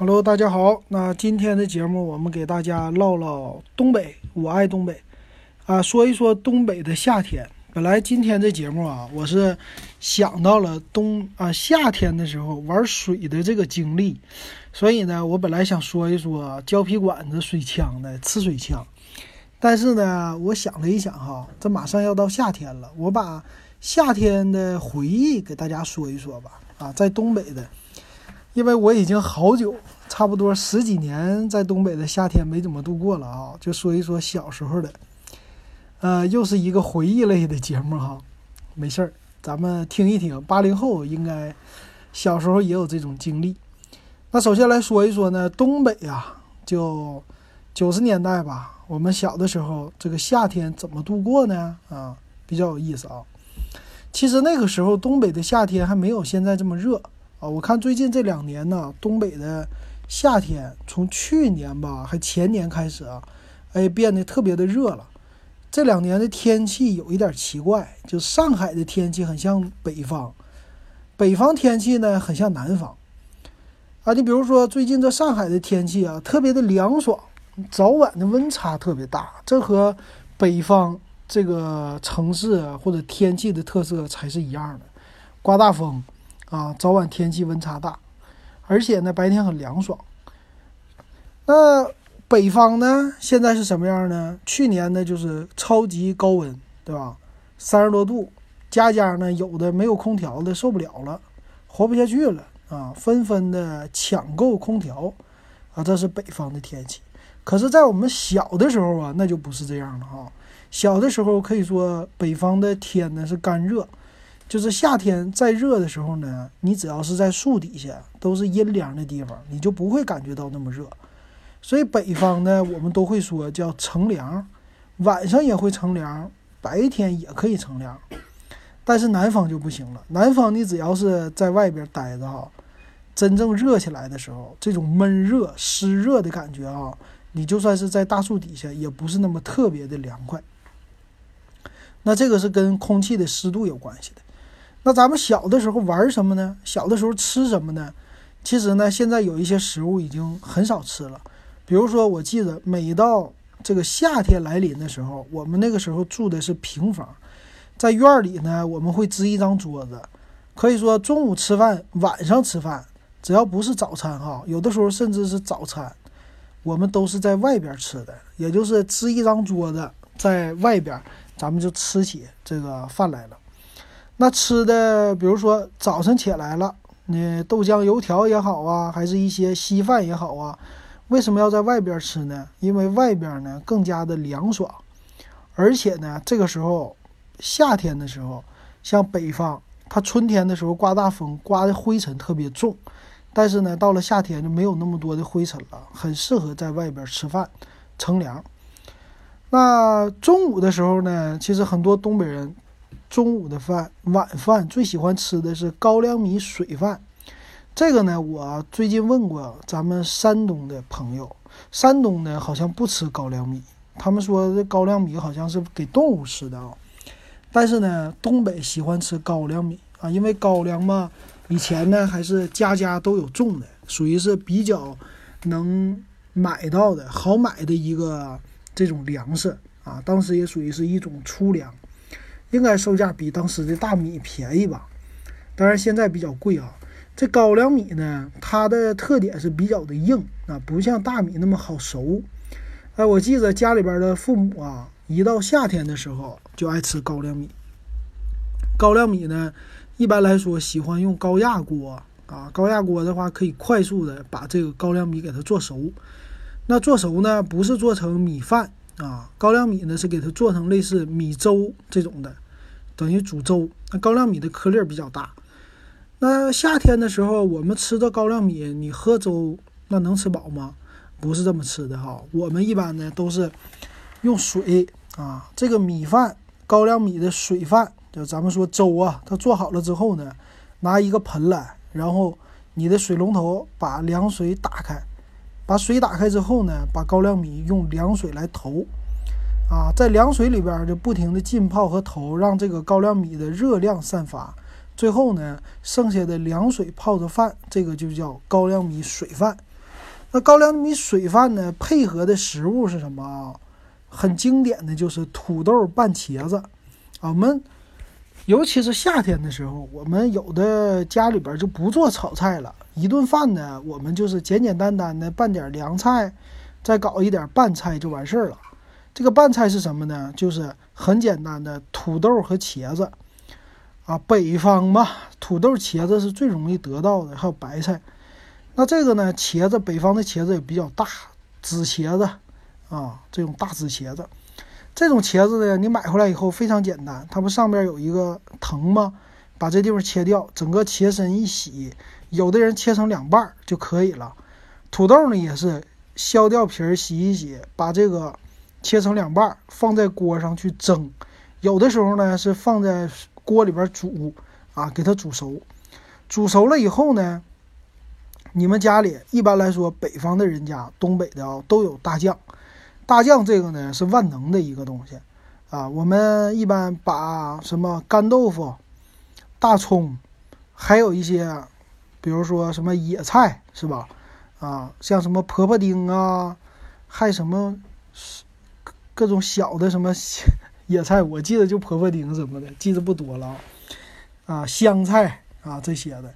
Hello，大家好。那今天的节目，我们给大家唠唠东北，我爱东北啊，说一说东北的夏天。本来今天这节目啊，我是想到了冬啊夏天的时候玩水的这个经历，所以呢，我本来想说一说胶皮管子水枪的呲水枪，但是呢，我想了一想哈，这马上要到夏天了，我把夏天的回忆给大家说一说吧。啊，在东北的。因为我已经好久，差不多十几年在东北的夏天没怎么度过了啊，就说一说小时候的，呃，又是一个回忆类的节目哈，没事儿，咱们听一听。八零后应该小时候也有这种经历。那首先来说一说呢，东北呀，就九十年代吧，我们小的时候这个夏天怎么度过呢？啊，比较有意思啊。其实那个时候东北的夏天还没有现在这么热。啊，我看最近这两年呢，东北的夏天从去年吧，还前年开始啊，哎，变得特别的热了。这两年的天气有一点奇怪，就上海的天气很像北方，北方天气呢很像南方。啊，你比如说最近这上海的天气啊，特别的凉爽，早晚的温差特别大，这和北方这个城市或者天气的特色才是一样的，刮大风。啊，早晚天气温差大，而且呢，白天很凉爽。那北方呢，现在是什么样呢？去年呢，就是超级高温，对吧？三十多度，家家呢有的没有空调的受不了了，活不下去了啊，纷纷的抢购空调啊，这是北方的天气。可是，在我们小的时候啊，那就不是这样了哈。小的时候可以说，北方的天呢是干热。就是夏天再热的时候呢，你只要是在树底下，都是阴凉的地方，你就不会感觉到那么热。所以北方呢，我们都会说叫乘凉，晚上也会乘凉，白天也可以乘凉。但是南方就不行了，南方你只要是在外边待着哈，真正热起来的时候，这种闷热、湿热的感觉啊，你就算是在大树底下，也不是那么特别的凉快。那这个是跟空气的湿度有关系的。那咱们小的时候玩什么呢？小的时候吃什么呢？其实呢，现在有一些食物已经很少吃了。比如说，我记得每到这个夏天来临的时候，我们那个时候住的是平房，在院里呢，我们会支一张桌子，可以说中午吃饭、晚上吃饭，只要不是早餐哈，有的时候甚至是早餐，我们都是在外边吃的，也就是支一张桌子在外边，咱们就吃起这个饭来了。那吃的，比如说早晨起来了，那豆浆油条也好啊，还是一些稀饭也好啊，为什么要在外边吃呢？因为外边呢更加的凉爽，而且呢这个时候夏天的时候，像北方，它春天的时候刮大风，刮的灰尘特别重，但是呢到了夏天就没有那么多的灰尘了，很适合在外边吃饭乘凉。那中午的时候呢，其实很多东北人。中午的饭，晚饭最喜欢吃的是高粱米水饭。这个呢，我最近问过咱们山东的朋友，山东呢好像不吃高粱米，他们说这高粱米好像是给动物吃的啊。但是呢，东北喜欢吃高粱米啊，因为高粱嘛，以前呢还是家家都有种的，属于是比较能买到的好买的一个这种粮食啊，当时也属于是一种粗粮。应该售价比当时的大米便宜吧，当然现在比较贵啊。这高粱米呢，它的特点是比较的硬啊，不像大米那么好熟。哎，我记得家里边的父母啊，一到夏天的时候就爱吃高粱米。高粱米呢，一般来说喜欢用高压锅啊，高压锅的话可以快速的把这个高粱米给它做熟。那做熟呢，不是做成米饭。啊，高粱米呢是给它做成类似米粥这种的，等于煮粥。那高粱米的颗粒比较大。那夏天的时候，我们吃的高粱米，你喝粥那能吃饱吗？不是这么吃的哈。我们一般呢都是用水啊，这个米饭，高粱米的水饭，就咱们说粥啊，它做好了之后呢，拿一个盆来，然后你的水龙头把凉水打开。把水打开之后呢，把高粱米用凉水来投，啊，在凉水里边就不停的浸泡和投，让这个高粱米的热量散发。最后呢，剩下的凉水泡着饭，这个就叫高粱米水饭。那高粱米水饭呢，配合的食物是什么啊？很经典的就是土豆拌茄子啊。我们尤其是夏天的时候，我们有的家里边就不做炒菜了，一顿饭呢，我们就是简简单单的拌点凉菜，再搞一点拌菜就完事儿了。这个拌菜是什么呢？就是很简单的土豆和茄子啊。北方嘛，土豆、茄子是最容易得到的，还有白菜。那这个呢，茄子，北方的茄子也比较大，紫茄子啊，这种大紫茄子。这种茄子呢，你买回来以后非常简单，它不上边有一个藤吗？把这地方切掉，整个茄身一洗，有的人切成两半就可以了。土豆呢也是削掉皮儿，洗一洗，把这个。切成两半，放在锅上去蒸。有的时候呢是放在锅里边煮啊，给它煮熟。煮熟了以后呢，你们家里一般来说，北方的人家、东北的啊都有大酱。大酱这个呢是万能的一个东西啊。我们一般把什么干豆腐、大葱，还有一些，比如说什么野菜是吧？啊，像什么婆婆丁啊，还什么。各种小的什么 野菜，我记得就婆婆丁什么的，记得不多了啊。啊，香菜啊这些的，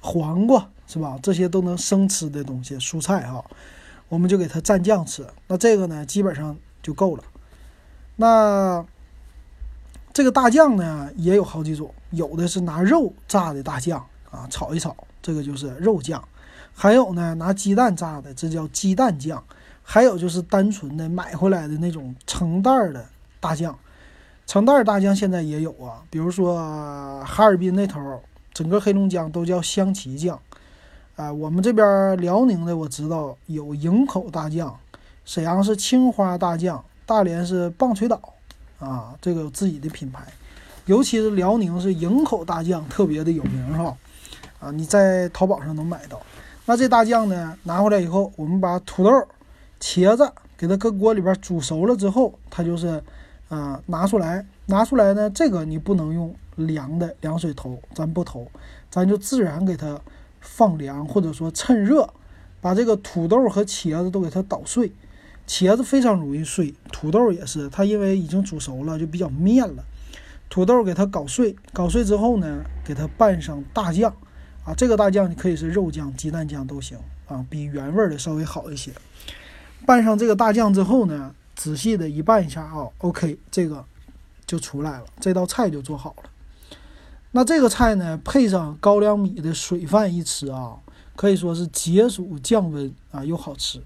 黄瓜是吧？这些都能生吃的东西，蔬菜哈，我们就给它蘸酱吃。那这个呢，基本上就够了。那这个大酱呢，也有好几种，有的是拿肉炸的大酱啊，炒一炒，这个就是肉酱；还有呢，拿鸡蛋炸的，这叫鸡蛋酱。还有就是单纯的买回来的那种成袋的大酱，成袋大酱现在也有啊，比如说哈尔滨那头，整个黑龙江都叫香旗酱，啊，我们这边辽宁的我知道有营口大酱，沈阳是青花大酱，大连是棒槌岛，啊，这个有自己的品牌，尤其是辽宁是营口大酱特别的有名哈，啊，你在淘宝上能买到。那这大酱呢，拿回来以后，我们把土豆。茄子给它搁锅里边煮熟了之后，它就是，啊，拿出来，拿出来呢，这个你不能用凉的凉水投，咱不投，咱就自然给它放凉，或者说趁热，把这个土豆和茄子都给它捣碎。茄子非常容易碎，土豆也是，它因为已经煮熟了，就比较面了。土豆给它搞碎，搞碎之后呢，给它拌上大酱，啊，这个大酱你可以是肉酱、鸡蛋酱都行，啊，比原味的稍微好一些。拌上这个大酱之后呢，仔细的一拌一下啊，OK，这个就出来了，这道菜就做好了。那这个菜呢，配上高粱米的水饭一吃啊，可以说是解暑降温啊，又好吃。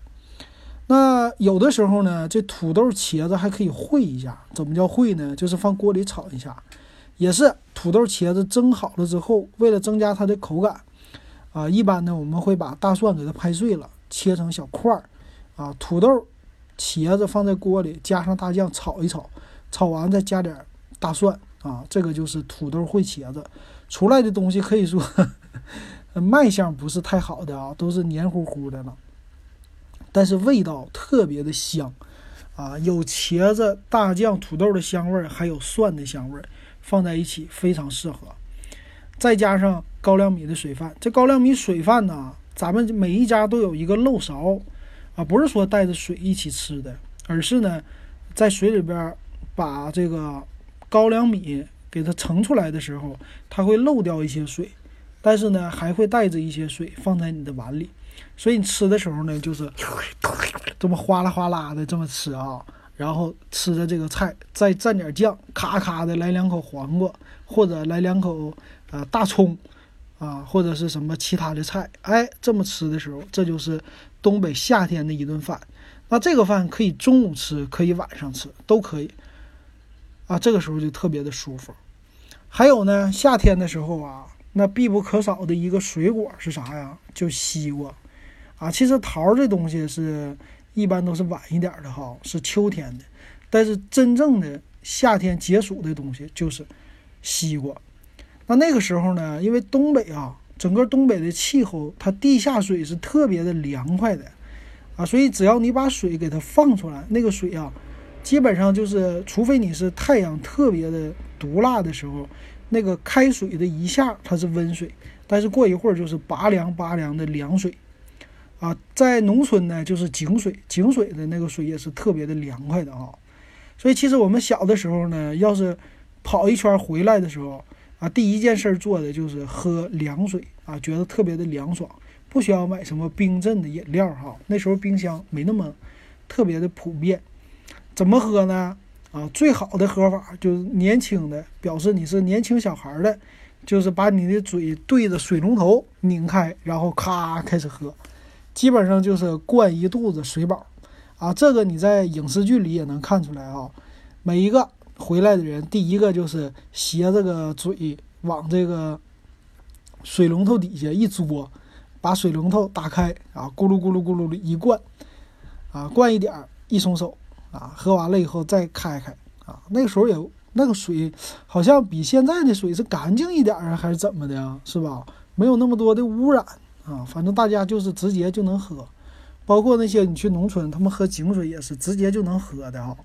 那有的时候呢，这土豆茄子还可以烩一下，怎么叫烩呢？就是放锅里炒一下，也是土豆茄子蒸好了之后，为了增加它的口感啊，一般呢我们会把大蒜给它拍碎了，切成小块儿。啊，土豆、茄子放在锅里，加上大酱炒一炒，炒完再加点大蒜啊，这个就是土豆烩茄子出来的东西，可以说 卖相不是太好的啊，都是黏糊糊的了，但是味道特别的香啊，有茄子、大酱、土豆的香味，还有蒜的香味，放在一起非常适合，再加上高粱米的水饭，这高粱米水饭呢，咱们每一家都有一个漏勺。啊，不是说带着水一起吃的，而是呢，在水里边把这个高粱米给它盛出来的时候，它会漏掉一些水，但是呢，还会带着一些水放在你的碗里，所以你吃的时候呢，就是 这么哗啦哗啦的这么吃啊，然后吃着这个菜，再蘸点酱，咔咔的来两口黄瓜，或者来两口呃大葱。啊，或者是什么其他的菜，哎，这么吃的时候，这就是东北夏天的一顿饭。那这个饭可以中午吃，可以晚上吃，都可以。啊，这个时候就特别的舒服。还有呢，夏天的时候啊，那必不可少的一个水果是啥呀？就西瓜。啊，其实桃这东西是一般都是晚一点的哈，是秋天的。但是真正的夏天解暑的东西就是西瓜。那那个时候呢，因为东北啊，整个东北的气候，它地下水是特别的凉快的，啊，所以只要你把水给它放出来，那个水啊，基本上就是，除非你是太阳特别的毒辣的时候，那个开水的一下它是温水，但是过一会儿就是拔凉拔凉的凉水，啊，在农村呢，就是井水，井水的那个水也是特别的凉快的啊。所以其实我们小的时候呢，要是跑一圈回来的时候啊，第一件事做的就是喝凉水啊，觉得特别的凉爽，不需要买什么冰镇的饮料哈。那时候冰箱没那么特别的普遍，怎么喝呢？啊，最好的喝法就是年轻的，表示你是年轻小孩的，就是把你的嘴对着水龙头拧开，然后咔开始喝，基本上就是灌一肚子水饱。啊，这个你在影视剧里也能看出来啊。每一个回来的人，第一个就是斜着个嘴往这个水龙头底下一嘬，把水龙头打开啊，咕噜咕噜咕噜的一灌，啊，灌一点儿，一松手，啊，喝完了以后再开开，啊，那个时候也那个水好像比现在的水是干净一点啊，还是怎么的呀？是吧？没有那么多的污染啊，反正大家就是直接就能喝。包括那些你去农村，他们喝井水也是直接就能喝的哈。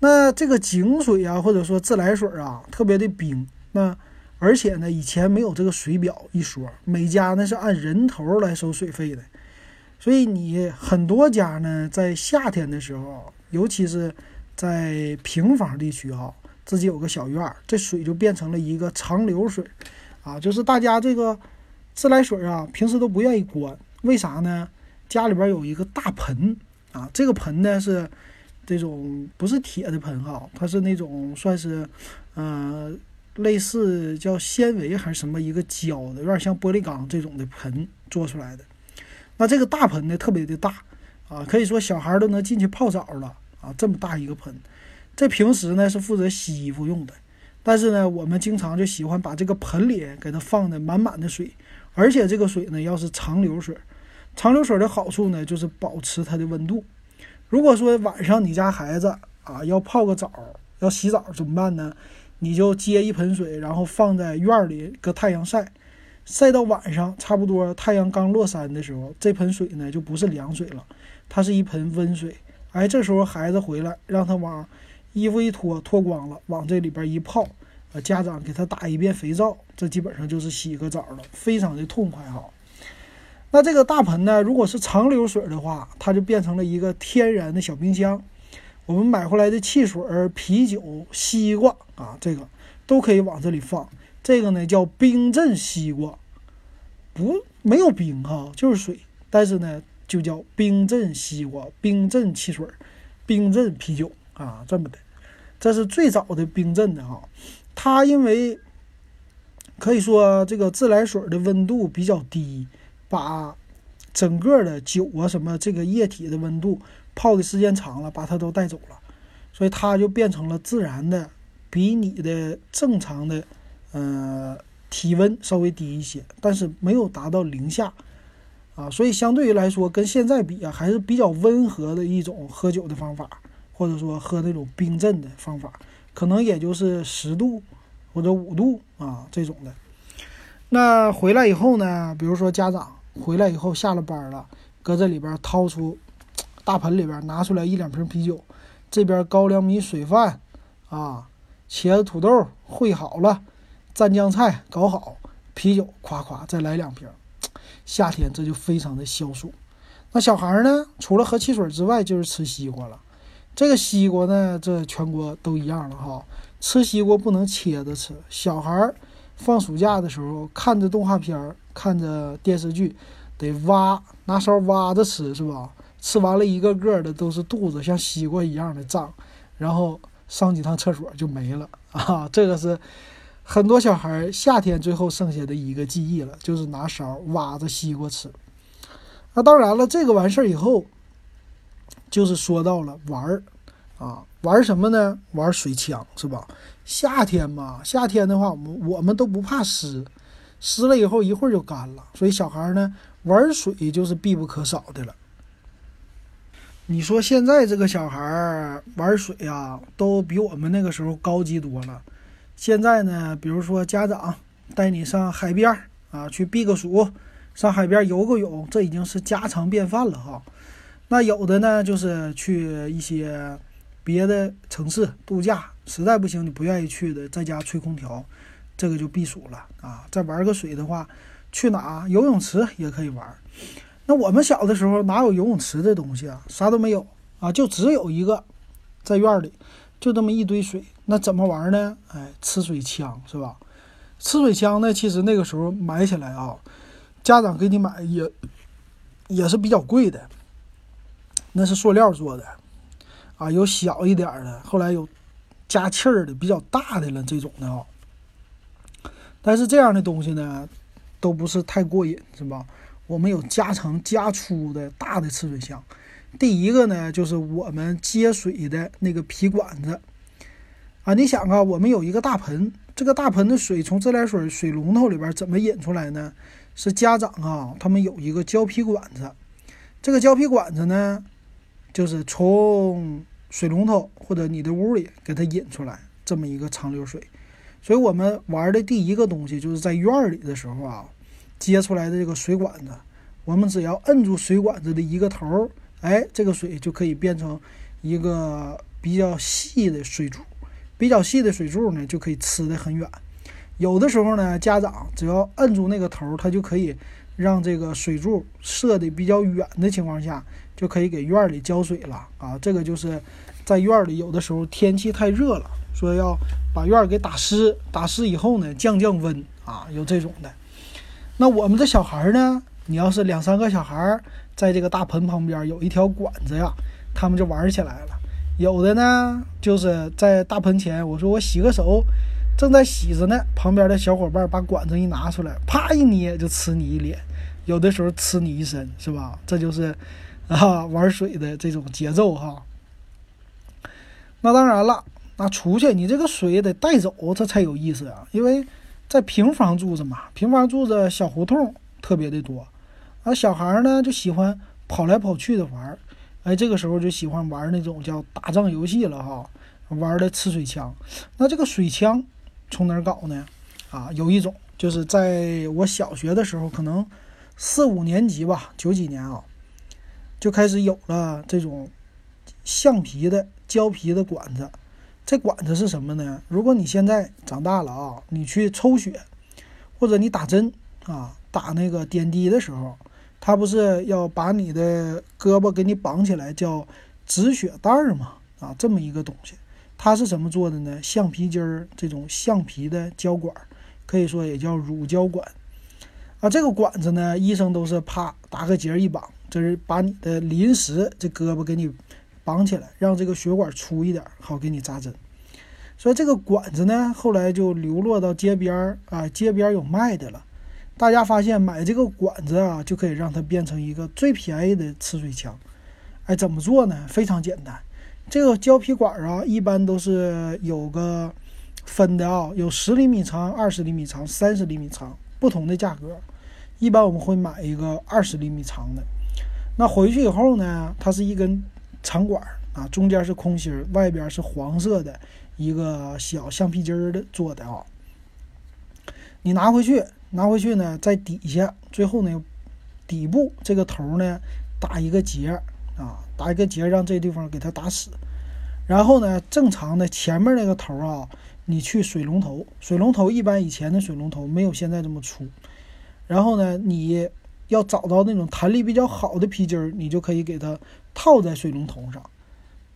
那这个井水啊，或者说自来水啊，特别的冰。那而且呢，以前没有这个水表一说，每家呢是按人头来收水费的。所以你很多家呢，在夏天的时候，尤其是在平房地区哈，自己有个小院儿，这水就变成了一个长流水啊，就是大家这个自来水啊，平时都不愿意关，为啥呢？家里边有一个大盆啊，这个盆呢是这种不是铁的盆哈，它是那种算是呃类似叫纤维还是什么一个胶的，有点像玻璃缸这种的盆做出来的。那这个大盆呢特别的大啊，可以说小孩都能进去泡澡了啊，这么大一个盆。这平时呢是负责洗衣服用的，但是呢我们经常就喜欢把这个盆里给它放的满满的水，而且这个水呢要是长流水。长流水的好处呢，就是保持它的温度。如果说晚上你家孩子啊要泡个澡，要洗澡怎么办呢？你就接一盆水，然后放在院里搁太阳晒，晒到晚上差不多太阳刚落山的时候，这盆水呢就不是凉水了，它是一盆温水。哎，这时候孩子回来，让他往衣服一脱，脱光了，往这里边一泡，呃，家长给他打一遍肥皂，这基本上就是洗个澡了，非常的痛快哈。那这个大盆呢，如果是长流水的话，它就变成了一个天然的小冰箱。我们买回来的汽水、啤酒、西瓜啊，这个都可以往这里放。这个呢叫冰镇西瓜，不没有冰哈，就是水，但是呢就叫冰镇西瓜、冰镇汽水、冰镇啤酒啊，这么的。这是最早的冰镇的哈，它因为可以说这个自来水的温度比较低。把整个的酒啊什么这个液体的温度泡的时间长了，把它都带走了，所以它就变成了自然的，比你的正常的呃体温稍微低一些，但是没有达到零下啊，所以相对于来说跟现在比啊，还是比较温和的一种喝酒的方法，或者说喝那种冰镇的方法，可能也就是十度或者五度啊这种的。那回来以后呢，比如说家长。回来以后下了班了，搁这里边掏出大盆里边拿出来一两瓶啤酒，这边高粱米水饭啊，茄子土豆烩好了，蘸酱菜搞好，啤酒夸夸再来两瓶，夏天这就非常的消暑。那小孩呢，除了喝汽水之外，就是吃西瓜了。这个西瓜呢，这全国都一样了哈，吃西瓜不能切着吃。小孩放暑假的时候看着动画片儿。看着电视剧，得挖拿勺挖着吃是吧？吃完了一个个的都是肚子像西瓜一样的胀，然后上几趟厕所就没了啊！这个是很多小孩夏天最后剩下的一个记忆了，就是拿勺挖着西瓜吃。那当然了，这个完事儿以后，就是说到了玩儿啊，玩什么呢？玩水枪是吧？夏天嘛，夏天的话，我们我们都不怕湿。湿了以后一会儿就干了，所以小孩呢玩水就是必不可少的了。你说现在这个小孩玩水呀，都比我们那个时候高级多了。现在呢，比如说家长带你上海边啊去避个暑，上海边游个泳，这已经是家常便饭了哈。那有的呢就是去一些别的城市度假，实在不行你不愿意去的，在家吹空调。这个就避暑了啊！再玩个水的话，去哪游泳池也可以玩。那我们小的时候哪有游泳池这东西啊？啥都没有啊，就只有一个，在院里就这么一堆水。那怎么玩呢？哎，吃水枪是吧？吃水枪呢，其实那个时候买起来啊，家长给你买也也是比较贵的。那是塑料做的，啊，有小一点的，后来有加气儿的，比较大的了这种的啊。但是这样的东西呢，都不是太过瘾，是吧？我们有加长加粗的大的吃水枪。第一个呢，就是我们接水的那个皮管子啊。你想啊，我们有一个大盆，这个大盆的水从自来水水龙头里边怎么引出来呢？是家长啊，他们有一个胶皮管子，这个胶皮管子呢。就是从水龙头或者你的屋里给它引出来这么一个长流水，所以我们玩的第一个东西就是在院里的时候啊，接出来的这个水管子，我们只要摁住水管子的一个头，哎，这个水就可以变成一个比较细的水柱，比较细的水柱呢就可以吃的很远。有的时候呢，家长只要摁住那个头，它就可以让这个水柱射的比较远的情况下。就可以给院里浇水了啊！这个就是在院里有的时候天气太热了，说要把院儿给打湿，打湿以后呢降降温啊，有这种的。那我们的小孩呢，你要是两三个小孩在这个大盆旁边有一条管子呀，他们就玩起来了。有的呢就是在大盆前，我说我洗个手，正在洗着呢，旁边的小伙伴把管子一拿出来，啪一捏就呲你一脸，有的时候呲你一身，是吧？这就是。啊，玩水的这种节奏哈。那当然了，那出去你这个水得带走，这才有意思啊。因为在平房住着嘛，平房住着小胡同特别的多，啊，小孩呢就喜欢跑来跑去的玩，哎，这个时候就喜欢玩那种叫打仗游戏了哈，玩的吃水枪。那这个水枪从哪儿搞呢？啊，有一种就是在我小学的时候，可能四五年级吧，九几年啊。就开始有了这种橡皮的胶皮的管子，这管子是什么呢？如果你现在长大了啊，你去抽血或者你打针啊，打那个点滴的时候，他不是要把你的胳膊给你绑起来，叫止血带儿嘛？啊，这么一个东西，它是怎么做的呢？橡皮筋儿这种橡皮的胶管，可以说也叫乳胶管啊。这个管子呢，医生都是啪打个结一绑。就是把你的临时这胳膊给你绑起来，让这个血管粗一点，好给你扎针。所以这个管子呢，后来就流落到街边儿啊，街边有卖的了。大家发现买这个管子啊，就可以让它变成一个最便宜的吃水枪。哎，怎么做呢？非常简单。这个胶皮管啊，一般都是有个分的啊，有十厘米长、二十厘米长、三十厘米长，不同的价格。一般我们会买一个二十厘米长的。那回去以后呢，它是一根长管啊，中间是空心儿，外边是黄色的一个小橡皮筋儿的做的啊。你拿回去，拿回去呢，在底下最后呢，底部这个头呢打一个结啊，打一个结，让这地方给它打死。然后呢，正常的前面那个头啊，你去水龙头，水龙头一般以前的水龙头没有现在这么粗。然后呢，你。要找到那种弹力比较好的皮筋儿，你就可以给它套在水龙头上。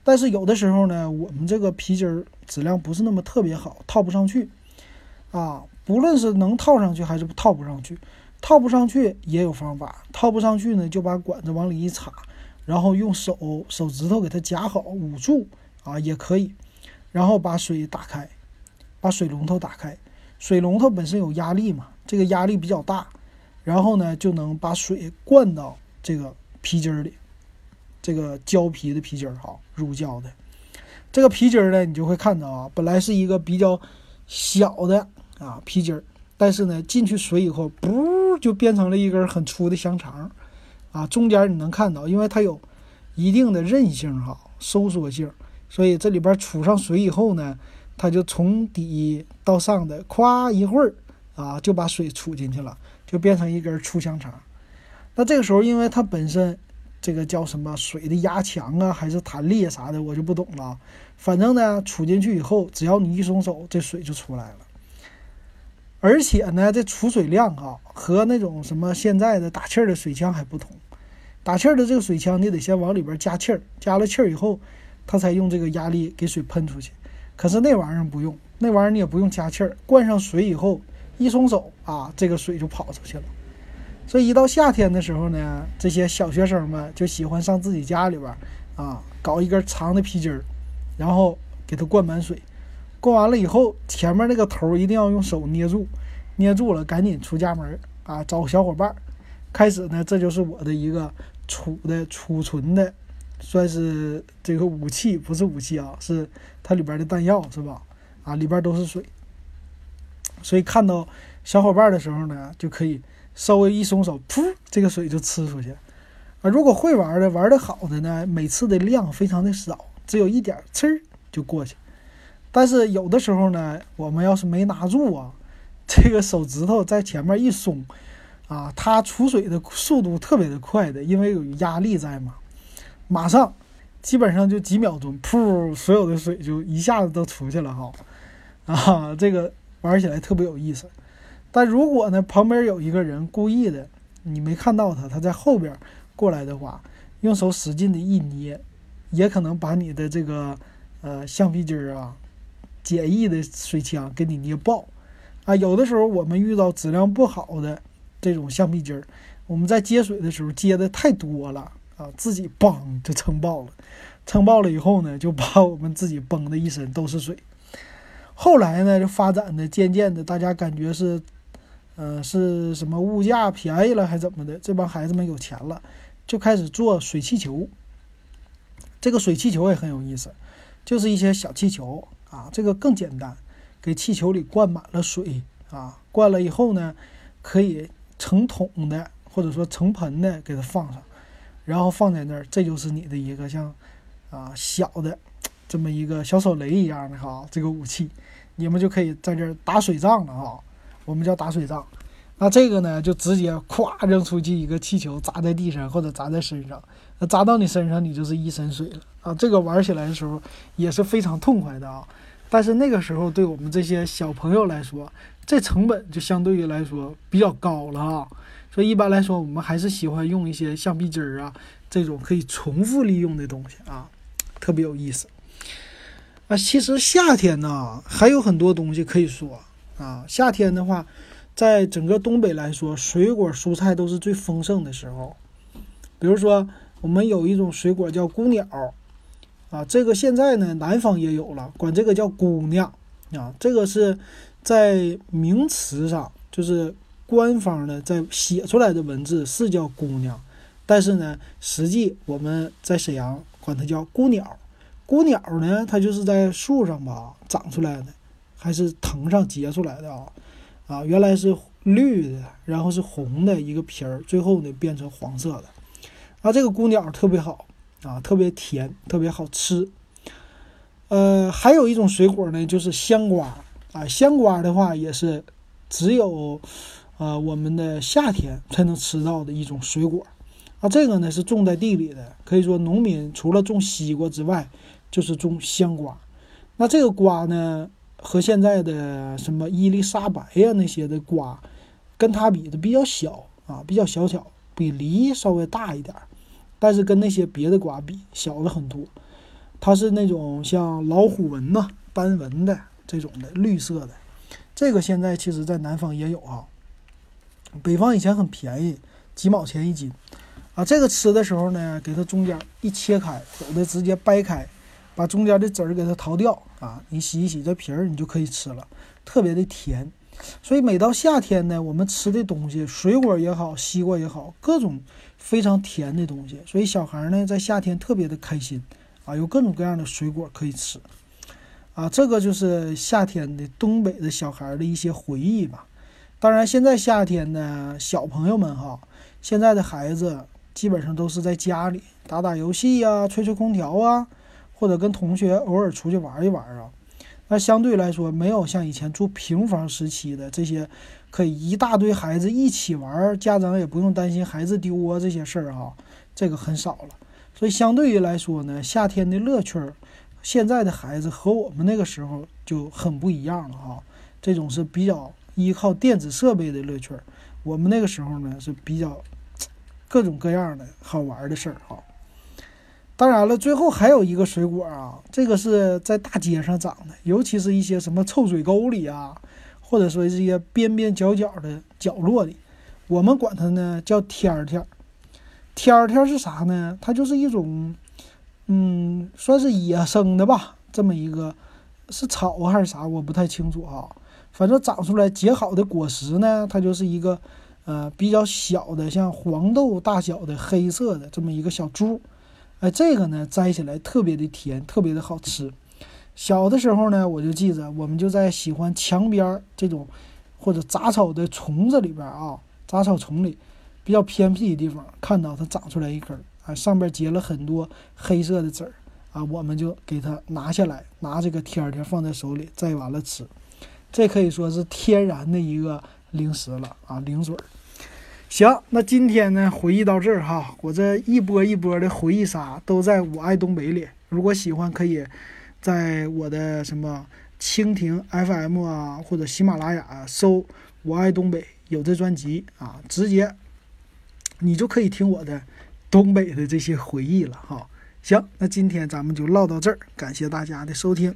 但是有的时候呢，我们这个皮筋儿质量不是那么特别好，套不上去。啊，不论是能套上去还是套不上去，套不上去也有方法。套不上去呢，就把管子往里一插，然后用手手指头给它夹好捂住啊，也可以。然后把水打开，把水龙头打开。水龙头本身有压力嘛，这个压力比较大。然后呢，就能把水灌到这个皮筋儿里，这个胶皮的皮筋儿哈，乳胶的这个皮筋儿呢，你就会看到啊，本来是一个比较小的啊皮筋儿，但是呢，进去水以后，噗，就变成了一根很粗的香肠啊。中间你能看到，因为它有一定的韧性哈，收缩性，所以这里边储上水以后呢，它就从底到上的，咵一会儿啊，就把水储进去了。就变成一根粗香肠，那这个时候，因为它本身这个叫什么水的压强啊，还是弹力啥的，我就不懂了。反正呢，杵进去以后，只要你一松手，这水就出来了。而且呢，这储水量啊，和那种什么现在的打气儿的水枪还不同。打气儿的这个水枪，你得先往里边加气儿，加了气儿以后，它才用这个压力给水喷出去。可是那玩意儿不用，那玩意儿你也不用加气儿，灌上水以后，一松手啊，这个水就跑出去了。所以一到夏天的时候呢，这些小学生们就喜欢上自己家里边啊，搞一根长的皮筋儿，然后给它灌满水。过完了以后，前面那个头一定要用手捏住，捏住了赶紧出家门啊，找小伙伴。开始呢，这就是我的一个储的储存的，算是这个武器，不是武器啊，是它里边的弹药，是吧？啊，里边都是水，所以看到小伙伴的时候呢，就可以稍微一松手，噗，这个水就呲出去。啊，如果会玩的、玩的好的呢，每次的量非常的少，只有一点，呲就过去。但是有的时候呢，我们要是没拿住啊，这个手指头在前面一松。啊，它出水的速度特别的快的，因为有压力在嘛，马上基本上就几秒钟，噗，所有的水就一下子都出去了哈。啊，这个玩起来特别有意思。但如果呢，旁边有一个人故意的，你没看到他，他在后边过来的话，用手使劲的一捏，也可能把你的这个呃橡皮筋儿啊，简易的水枪给你捏爆。啊，有的时候我们遇到质量不好的。这种橡皮筋儿，我们在接水的时候接的太多了啊，自己嘣就撑爆了，撑爆了以后呢，就把我们自己崩的一身都是水。后来呢，就发展的渐渐的，大家感觉是，呃，是什么物价便宜了还怎么的？这帮孩子们有钱了，就开始做水气球。这个水气球也很有意思，就是一些小气球啊，这个更简单，给气球里灌满了水啊，灌了以后呢，可以。成桶的，或者说成盆的，给它放上，然后放在那儿，这就是你的一个像啊小的这么一个小手雷一样的哈，这个武器，你们就可以在这儿打水仗了哈。我们叫打水仗。那这个呢，就直接咵扔出去一个气球，砸在地上或者砸在身上，那砸到你身上，你就是一身水了啊。这个玩起来的时候也是非常痛快的啊。但是那个时候对我们这些小朋友来说，这成本就相对于来说比较高了啊，所以一般来说，我们还是喜欢用一些橡皮筋儿啊，这种可以重复利用的东西啊，特别有意思。啊，其实夏天呢还有很多东西可以说啊，夏天的话，在整个东北来说，水果蔬菜都是最丰盛的时候。比如说，我们有一种水果叫孤鸟，啊，这个现在呢南方也有了，管这个叫姑娘啊，这个是。在名词上，就是官方的在写出来的文字是叫姑娘，但是呢，实际我们在沈阳管它叫孤鸟。孤鸟呢，它就是在树上吧长出来的，还是藤上结出来的啊？啊，原来是绿的，然后是红的一个皮儿，最后呢变成黄色的。啊，这个孤鸟特别好啊，特别甜，特别好吃。呃，还有一种水果呢，就是香瓜。啊，香瓜的话也是只有，呃，我们的夏天才能吃到的一种水果。啊，这个呢是种在地里的，可以说农民除了种西瓜之外，就是种香瓜。那这个瓜呢，和现在的什么伊丽莎白呀那些的瓜，跟它比的比较小啊，比较小巧，比梨稍微大一点，但是跟那些别的瓜比小了很多。它是那种像老虎纹呐、斑纹的。这种的绿色的，这个现在其实在南方也有啊。北方以前很便宜，几毛钱一斤啊。这个吃的时候呢，给它中间一切开，有的直接掰开，把中间的籽儿给它掏掉啊。你洗一洗这皮儿，你就可以吃了，特别的甜。所以每到夏天呢，我们吃的东西，水果也好，西瓜也好，各种非常甜的东西。所以小孩呢，在夏天特别的开心啊，有各种各样的水果可以吃。啊，这个就是夏天的东北的小孩的一些回忆吧。当然，现在夏天呢，小朋友们哈，现在的孩子基本上都是在家里打打游戏呀、吹吹空调啊，或者跟同学偶尔出去玩一玩啊。那相对来说，没有像以前住平房时期的这些可以一大堆孩子一起玩，家长也不用担心孩子丢啊这些事儿啊，这个很少了。所以相对于来说呢，夏天的乐趣。现在的孩子和我们那个时候就很不一样了哈，这种是比较依靠电子设备的乐趣。我们那个时候呢是比较各种各样的好玩的事儿哈。当然了，最后还有一个水果啊，这个是在大街上长的，尤其是一些什么臭水沟里啊，或者说这些边边角角的角落里，我们管它呢叫天天儿。天天儿是啥呢？它就是一种，嗯，算是野生的吧，这么一个是草还是啥，我不太清楚啊。反正长出来结好的果实呢，它就是一个，呃，比较小的，像黄豆大小的黑色的这么一个小珠，哎，这个呢摘起来特别的甜，特别的好吃。小的时候呢，我就记着，我们就在喜欢墙边儿这种或者杂草的丛子里边啊，杂草丛里比较偏僻的地方，看到它长出来一根儿，啊，上边结了很多黑色的籽儿，啊，我们就给它拿下来，拿这个天儿天放在手里摘完了吃。这可以说是天然的一个零食了啊，零嘴儿。行，那今天呢，回忆到这儿哈，我这一波一波的回忆杀都在我爱东北里。如果喜欢，可以在我的什么蜻蜓 FM 啊，或者喜马拉雅搜“我爱东北”，有这专辑啊，直接你就可以听我的东北的这些回忆了哈。行，那今天咱们就唠到这儿，感谢大家的收听。